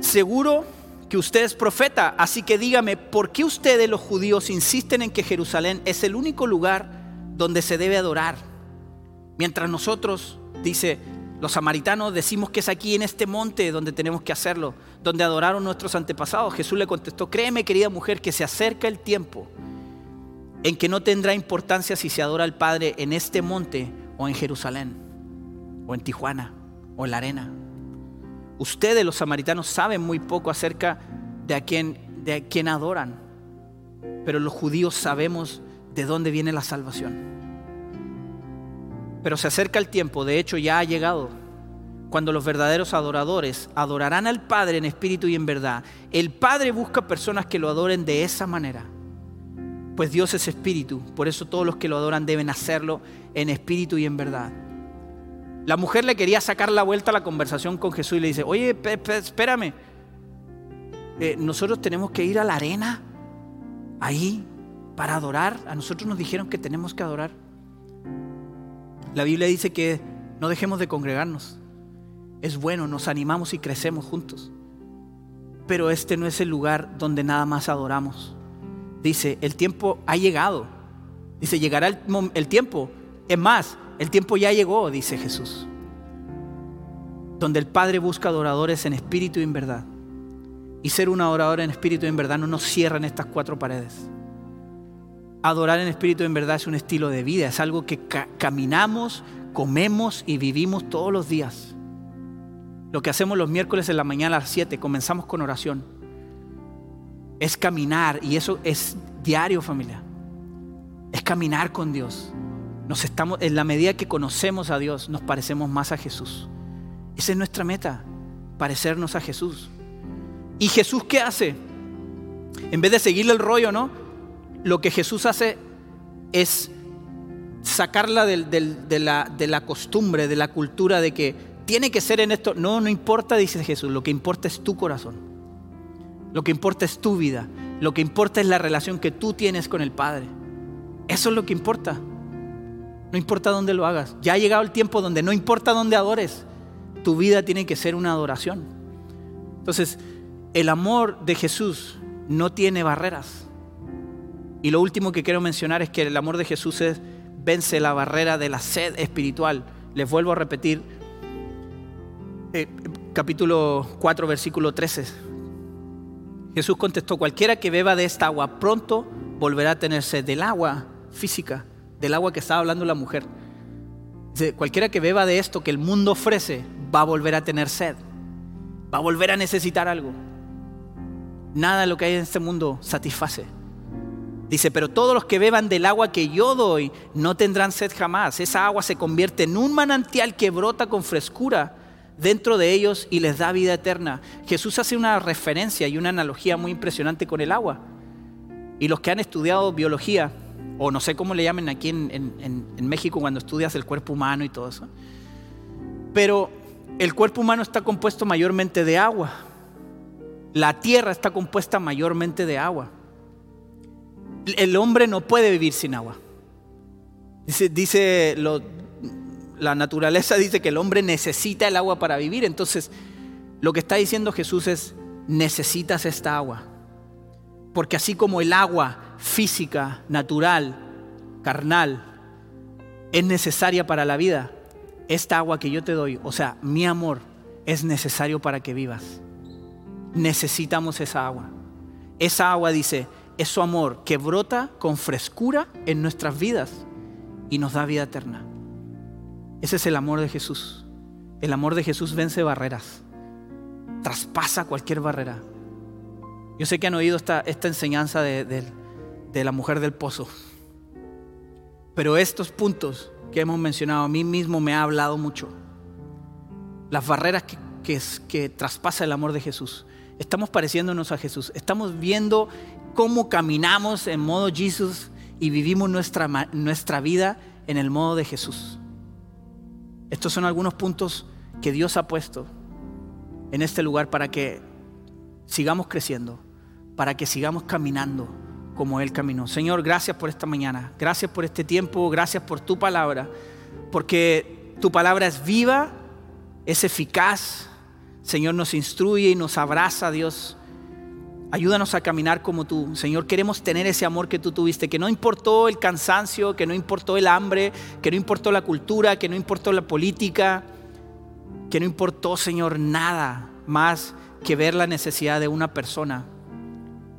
seguro que usted es profeta, así que dígame, ¿por qué ustedes los judíos insisten en que Jerusalén es el único lugar donde se debe adorar? Mientras nosotros, dice, los samaritanos decimos que es aquí en este monte donde tenemos que hacerlo, donde adoraron nuestros antepasados. Jesús le contestó, créeme querida mujer que se acerca el tiempo en que no tendrá importancia si se adora al Padre en este monte o en Jerusalén, o en Tijuana, o en la arena. Ustedes los samaritanos saben muy poco acerca de a quién, de a quién adoran, pero los judíos sabemos de dónde viene la salvación. Pero se acerca el tiempo, de hecho ya ha llegado, cuando los verdaderos adoradores adorarán al Padre en espíritu y en verdad. El Padre busca personas que lo adoren de esa manera. Pues Dios es espíritu, por eso todos los que lo adoran deben hacerlo en espíritu y en verdad. La mujer le quería sacar la vuelta a la conversación con Jesús y le dice, oye, espérame, eh, nosotros tenemos que ir a la arena, ahí, para adorar. A nosotros nos dijeron que tenemos que adorar. La Biblia dice que no dejemos de congregarnos. Es bueno, nos animamos y crecemos juntos. Pero este no es el lugar donde nada más adoramos. Dice, el tiempo ha llegado. Dice, llegará el, tiempo. Es más, el tiempo ya llegó, dice Jesús, donde el Padre busca adoradores en espíritu y en verdad. Y ser un adorador en espíritu y en verdad no nos cierra en estas cuatro paredes. Adorar en espíritu en verdad es un estilo de vida, es algo que caminamos, comemos y vivimos todos los días. Lo que hacemos los miércoles en la mañana a las 7, comenzamos con oración. Es caminar y eso es diario familia. Es caminar con Dios estamos, en la medida que conocemos a Dios, nos parecemos más a Jesús. Esa es nuestra meta, parecernos a Jesús. ¿Y Jesús qué hace? En vez de seguirle el rollo, ¿no? Lo que Jesús hace es sacarla de, la, de la costumbre, de la cultura de que tiene que ser en esto. No, no importa, dice Jesús, lo que importa es tu corazón. Lo que importa es tu vida. Lo que importa es la relación que tú tienes con el Padre. Eso es lo que importa. No importa dónde lo hagas. Ya ha llegado el tiempo donde no importa dónde adores. Tu vida tiene que ser una adoración. Entonces, el amor de Jesús no tiene barreras. Y lo último que quiero mencionar es que el amor de Jesús es, vence la barrera de la sed espiritual. Les vuelvo a repetir, eh, capítulo 4, versículo 13. Jesús contestó, cualquiera que beba de esta agua pronto volverá a tener sed del agua física del agua que estaba hablando la mujer. cualquiera que beba de esto que el mundo ofrece va a volver a tener sed, va a volver a necesitar algo. Nada de lo que hay en este mundo satisface. Dice, pero todos los que beban del agua que yo doy no tendrán sed jamás. Esa agua se convierte en un manantial que brota con frescura dentro de ellos y les da vida eterna. Jesús hace una referencia y una analogía muy impresionante con el agua. Y los que han estudiado biología o no sé cómo le llamen aquí en, México cuando estudias el cuerpo humano y todo eso. Pero el cuerpo humano está compuesto mayormente de agua. La tierra está compuesta mayormente de agua. El hombre no puede vivir sin agua. Dice, la naturaleza dice que el hombre necesita el agua para vivir. Entonces, lo que está diciendo Jesús es, necesitas esta agua. Porque así como el agua física, natural, carnal, es necesaria para la vida, esta agua que yo te doy, o sea, mi amor, es necesario para que vivas. Necesitamos esa agua. Esa agua, dice, es su amor que brota con frescura en nuestras vidas y nos da vida eterna. Ese es el amor de Jesús. El amor de Jesús vence barreras, traspasa cualquier barrera. Yo sé que han oído esta, esta enseñanza de, de la mujer del pozo, pero estos puntos que hemos mencionado a mí mismo me ha hablado mucho. Las barreras que, que, que traspasa el amor de Jesús. Estamos pareciéndonos a Jesús. Estamos viendo cómo caminamos en modo Jesús y vivimos nuestra, nuestra vida en el modo de Jesús. Estos son algunos puntos que Dios ha puesto en este lugar para que sigamos creciendo, para que sigamos caminando como Él caminó. Señor, gracias por esta mañana, gracias por este tiempo, gracias por tu palabra, porque tu palabra es viva, es eficaz. Señor, nos instruye y nos abraza, Dios. Ayúdanos a caminar como tú. Señor, queremos tener ese amor que tú tuviste, que no importó el cansancio, que no importó el hambre, que no importó la cultura, que no importó la política, que no importó, Señor, nada más que ver la necesidad de una persona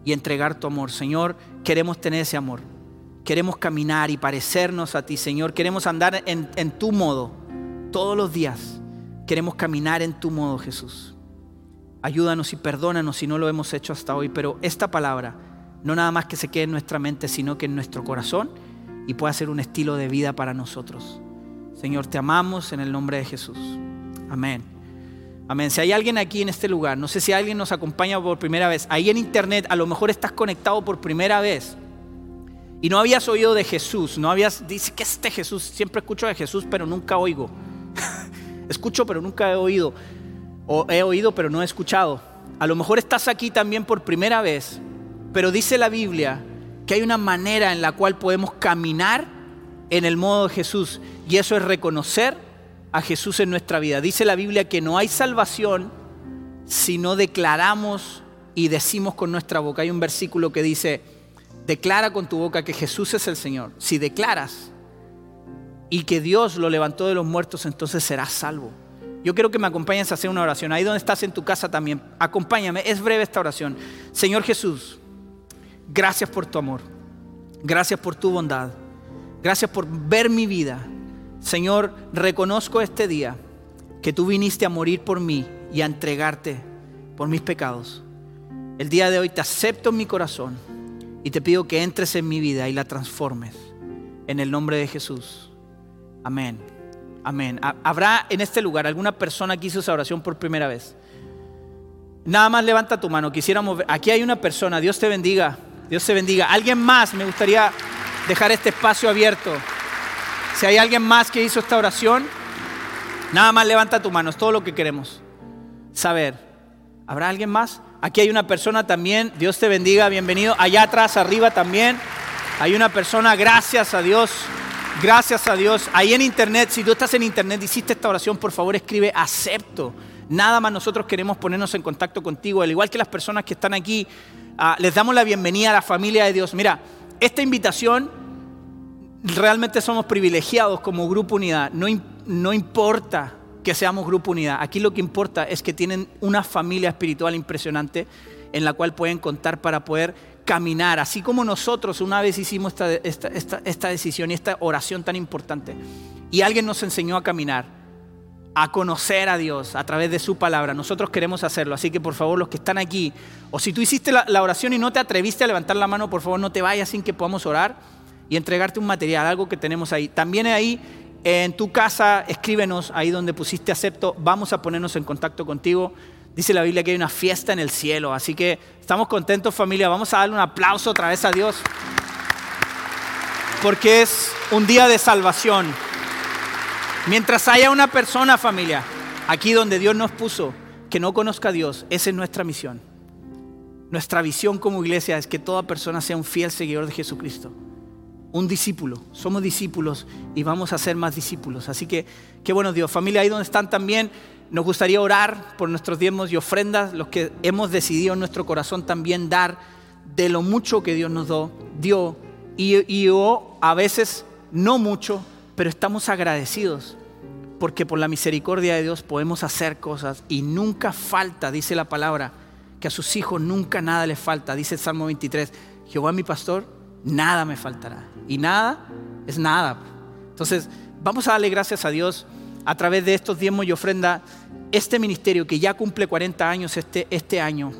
y entregar tu amor. Señor, queremos tener ese amor. Queremos caminar y parecernos a ti, Señor. Queremos andar en, en tu modo todos los días. Queremos caminar en tu modo, Jesús. Ayúdanos y perdónanos si no lo hemos hecho hasta hoy, pero esta palabra no nada más que se quede en nuestra mente, sino que en nuestro corazón y pueda ser un estilo de vida para nosotros. Señor, te amamos en el nombre de Jesús. Amén. Amén. Si hay alguien aquí en este lugar, no sé si alguien nos acompaña por primera vez, ahí en internet a lo mejor estás conectado por primera vez y no habías oído de Jesús, no habías, dice que este Jesús, siempre escucho de Jesús, pero nunca oigo. Escucho, pero nunca he oído o he oído pero no he escuchado. A lo mejor estás aquí también por primera vez, pero dice la Biblia que hay una manera en la cual podemos caminar en el modo de Jesús y eso es reconocer a Jesús en nuestra vida. Dice la Biblia que no hay salvación si no declaramos y decimos con nuestra boca. Hay un versículo que dice, declara con tu boca que Jesús es el Señor. Si declaras y que Dios lo levantó de los muertos, entonces serás salvo. Yo quiero que me acompañes a hacer una oración. Ahí donde estás en tu casa también. Acompáñame. Es breve esta oración. Señor Jesús, gracias por tu amor. Gracias por tu bondad. Gracias por ver mi vida. Señor, reconozco este día que tú viniste a morir por mí y a entregarte por mis pecados. El día de hoy te acepto en mi corazón y te pido que entres en mi vida y la transformes. En el nombre de Jesús. Amén. Amén. ¿Habrá en este lugar alguna persona que hizo esa oración por primera vez? Nada más levanta tu mano. Quisiéramos ver. Aquí hay una persona. Dios te bendiga. Dios te bendiga. Alguien más. Me gustaría dejar este espacio abierto. Si hay alguien más que hizo esta oración, nada más levanta tu mano. Es todo lo que queremos saber. ¿Habrá alguien más? Aquí hay una persona también. Dios te bendiga. Bienvenido. Allá atrás, arriba también. Hay una persona. Gracias a Dios. Gracias a Dios. Ahí en internet, si tú estás en internet y hiciste esta oración, por favor escribe acepto. Nada más nosotros queremos ponernos en contacto contigo, al igual que las personas que están aquí. Ah, les damos la bienvenida a la familia de Dios. Mira, esta invitación realmente somos privilegiados como Grupo Unidad. No, no importa que seamos Grupo Unidad. Aquí lo que importa es que tienen una familia espiritual impresionante en la cual pueden contar para poder caminar, así como nosotros una vez hicimos esta, esta, decisión y esta oración tan importante. Y alguien nos enseñó a caminar, a conocer a Dios a través de su palabra. Nosotros queremos hacerlo, así que por favor los que están aquí, o si tú hiciste la, la oración y no te atreviste a levantar la mano, por favor no te vayas sin que podamos orar y entregarte un material, algo que tenemos ahí. También ahí en tu casa, escríbenos ahí donde pusiste acepto, vamos a ponernos en contacto contigo. Dice la Biblia que hay una fiesta en el cielo, así que estamos contentos familia, vamos a darle un aplauso otra vez a Dios, porque es un día de salvación. Mientras haya una persona familia Aquí donde Dios nos puso, que no conozca a Dios, esa es nuestra misión. Nuestra visión como iglesia es que toda persona sea un fiel seguidor de Jesucristo. Un discípulo. Somos discípulos y vamos a ser más discípulos. Así que, qué bueno Dios. Familia, ahí donde están también, nos gustaría orar por nuestros diezmos y ofrendas, los que hemos decidido en nuestro corazón también dar de lo mucho que Dios nos dio. Y, y yo a veces no mucho, pero estamos agradecidos porque por la misericordia de Dios podemos hacer cosas y nunca falta, dice la palabra, que a sus hijos nunca nada les falta. Dice el Salmo 23, Jehová mi pastor, nada me faltará. Y nada es nada. Entonces, vamos a darle gracias a Dios a través de estos diezmos y ofrenda. Este ministerio que ya cumple 40 años este, este año,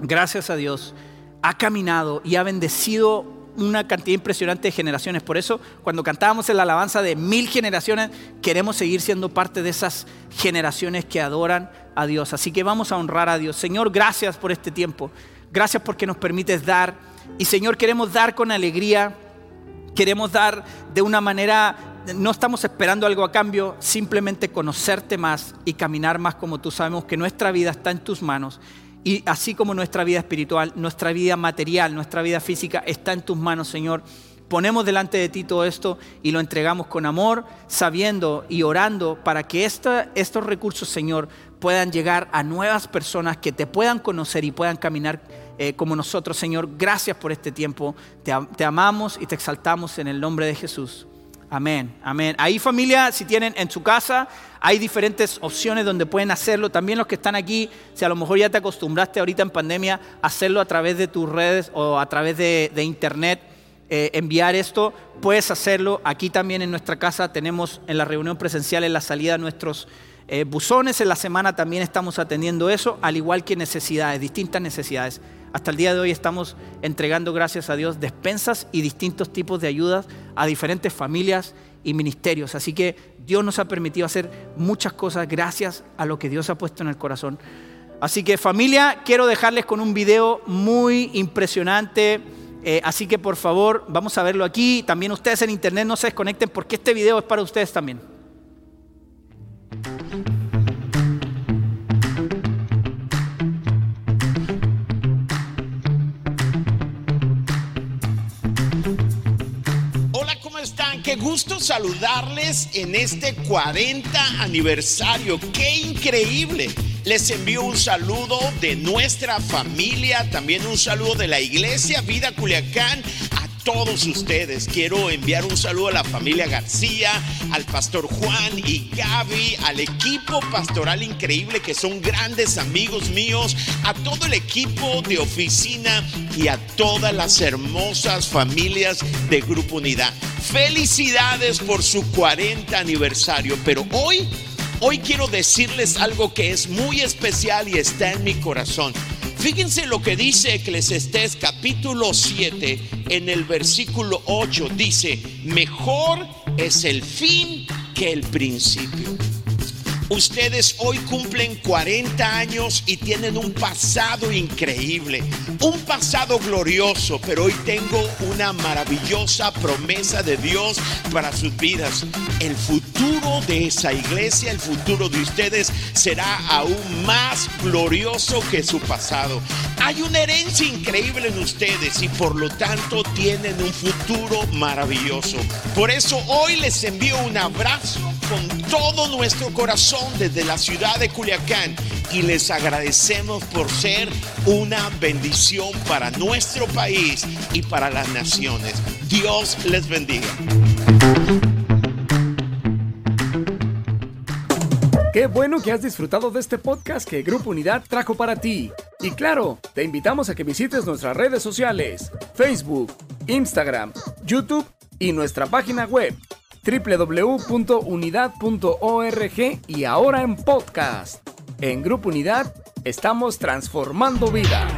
gracias a Dios, ha caminado y ha bendecido una cantidad impresionante de generaciones. Por eso, cuando cantábamos en la alabanza de mil generaciones, queremos seguir siendo parte de esas generaciones que adoran a Dios. Así que vamos a honrar a Dios. Señor, gracias por este tiempo. Gracias porque nos permites dar. Y Señor, queremos dar con alegría. Queremos dar de una manera, no estamos esperando algo a cambio, simplemente conocerte más y caminar más como tú sabemos que nuestra vida está en tus manos y así como nuestra vida espiritual, nuestra vida material, nuestra vida física está en tus manos, Señor. Ponemos delante de ti todo esto y lo entregamos con amor, sabiendo y orando para que estos recursos, Señor, puedan llegar a nuevas personas que te puedan conocer y puedan caminar eh, como nosotros, Señor. Gracias por este tiempo. te amamos y te exaltamos en el nombre de Jesús. Amén, amén. Ahí familia, si tienen en su casa, hay diferentes opciones donde pueden hacerlo. También los que están aquí, si a lo mejor ya te acostumbraste ahorita en pandemia hacerlo a través de tus redes o a través de, internet, eh, enviar esto, puedes hacerlo. Aquí también en nuestra casa tenemos en la reunión presencial, en la salida, nuestros eh, buzones. En la semana también estamos atendiendo eso, al igual que necesidades, distintas necesidades. Hasta el día de hoy estamos entregando, gracias a Dios, despensas y distintos tipos de ayudas a diferentes familias y ministerios. Así que Dios nos ha permitido hacer muchas cosas gracias a lo que Dios ha puesto en el corazón. Así que familia, quiero dejarles con un video muy impresionante. Eh, así que por favor, vamos a verlo aquí. También ustedes en internet no se desconecten porque este video es para ustedes también. Qué gusto saludarles en este 40 aniversario. ¡Qué increíble! Les envío un saludo de nuestra familia, también un saludo de la iglesia Vida Culiacán todos ustedes. Quiero enviar un saludo a la familia García, al pastor Juan y Gaby, al equipo pastoral increíble que son grandes amigos míos, a todo el equipo de oficina y a todas las hermosas familias de Grupo Unidad. Felicidades por su 40 aniversario, pero hoy, hoy quiero decirles algo que es muy especial y está en mi corazón. Fíjense lo que dice Eclesiastés capítulo 7 en el versículo 8. Dice, mejor es el fin que el principio. Ustedes hoy cumplen 40 años y tienen un pasado increíble, un pasado glorioso, pero hoy tengo una maravillosa promesa de Dios para sus vidas. El futuro de esa iglesia, el futuro de ustedes será aún más glorioso que su pasado. Hay una herencia increíble en ustedes y por lo tanto tienen un futuro maravilloso. Por eso hoy les envío un abrazo con todo nuestro corazón desde la ciudad de Culiacán y les agradecemos por ser una bendición para nuestro país y para las naciones. Dios les bendiga. Qué bueno que has disfrutado de este podcast que Grupo Unidad trajo para ti. Y claro, te invitamos a que visites nuestras redes sociales, Facebook, Instagram, YouTube y nuestra página web www.unidad.org y ahora en podcast. En Grupo Unidad estamos transformando vidas.